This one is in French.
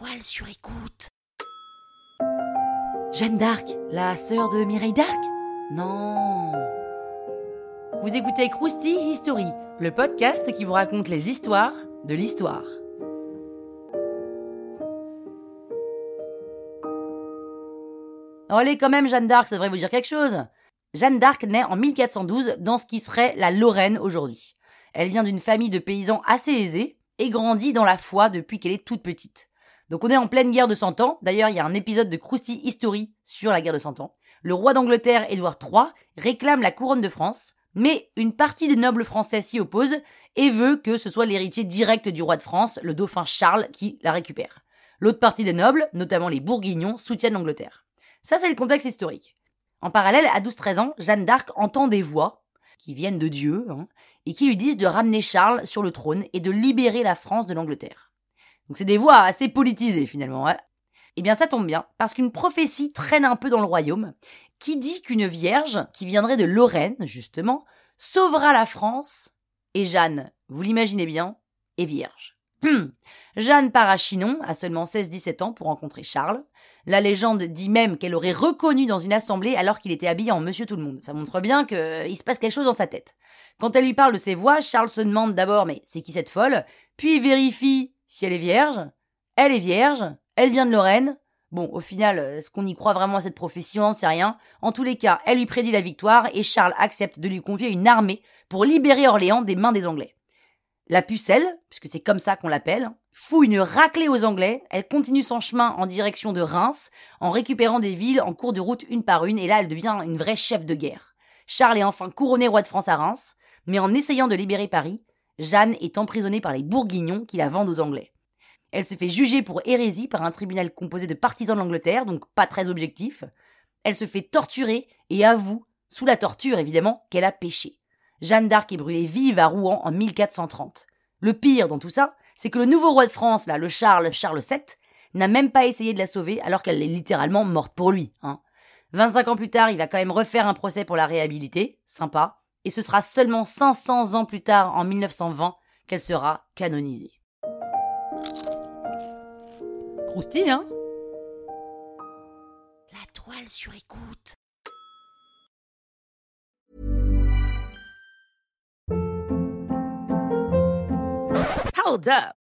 toile sur écoute. Jeanne d'Arc, la sœur de Mireille d'Arc? Non. Vous écoutez Krusty History, le podcast qui vous raconte les histoires de l'histoire. Allez quand même, Jeanne d'Arc, ça devrait vous dire quelque chose. Jeanne d'Arc naît en 1412 dans ce qui serait la Lorraine aujourd'hui. Elle vient d'une famille de paysans assez aisés et grandit dans la foi depuis qu'elle est toute petite. Donc on est en pleine guerre de Cent Ans. D'ailleurs, il y a un épisode de Krusty History sur la guerre de Cent Ans. Le roi d'Angleterre, Édouard III, réclame la couronne de France, mais une partie des nobles français s'y oppose et veut que ce soit l'héritier direct du roi de France, le dauphin Charles, qui la récupère. L'autre partie des nobles, notamment les Bourguignons, soutiennent l'Angleterre. Ça, c'est le contexte historique. En parallèle, à 12-13 ans, Jeanne d'Arc entend des voix, qui viennent de Dieu, hein, et qui lui disent de ramener Charles sur le trône et de libérer la France de l'Angleterre. Donc c'est des voix assez politisées finalement. Eh bien ça tombe bien, parce qu'une prophétie traîne un peu dans le royaume, qui dit qu'une vierge, qui viendrait de Lorraine, justement, sauvera la France, et Jeanne, vous l'imaginez bien, est vierge. Hum. Jeanne part à Chinon, à seulement 16-17 ans, pour rencontrer Charles. La légende dit même qu'elle aurait reconnu dans une assemblée alors qu'il était habillé en Monsieur Tout-le-Monde. Ça montre bien qu'il euh, se passe quelque chose dans sa tête. Quand elle lui parle de ses voix, Charles se demande d'abord mais c'est qui cette folle? Puis il vérifie si elle est vierge. Elle est vierge, elle vient de Lorraine. Bon, au final, euh, est-ce qu'on y croit vraiment à cette profession? C'est rien. En tous les cas, elle lui prédit la victoire et Charles accepte de lui confier une armée pour libérer Orléans des mains des Anglais. La pucelle, puisque c'est comme ça qu'on l'appelle, fout une raclée aux Anglais, elle continue son chemin en direction de Reims, en récupérant des villes en cours de route une par une, et là elle devient une vraie chef de guerre. Charles est enfin couronné roi de France à Reims, mais en essayant de libérer Paris, Jeanne est emprisonnée par les Bourguignons qui la vendent aux Anglais. Elle se fait juger pour hérésie par un tribunal composé de partisans de l'Angleterre, donc pas très objectif. Elle se fait torturer et avoue, sous la torture évidemment, qu'elle a péché. Jeanne d'Arc est brûlée vive à Rouen en 1430. Le pire dans tout ça, c'est que le nouveau roi de France, là, le Charles, Charles VII, n'a même pas essayé de la sauver alors qu'elle est littéralement morte pour lui. Hein. 25 ans plus tard, il va quand même refaire un procès pour la réhabiliter, sympa, et ce sera seulement 500 ans plus tard, en 1920, qu'elle sera canonisée. Croustille, hein? La toile sur écoute. Hold up.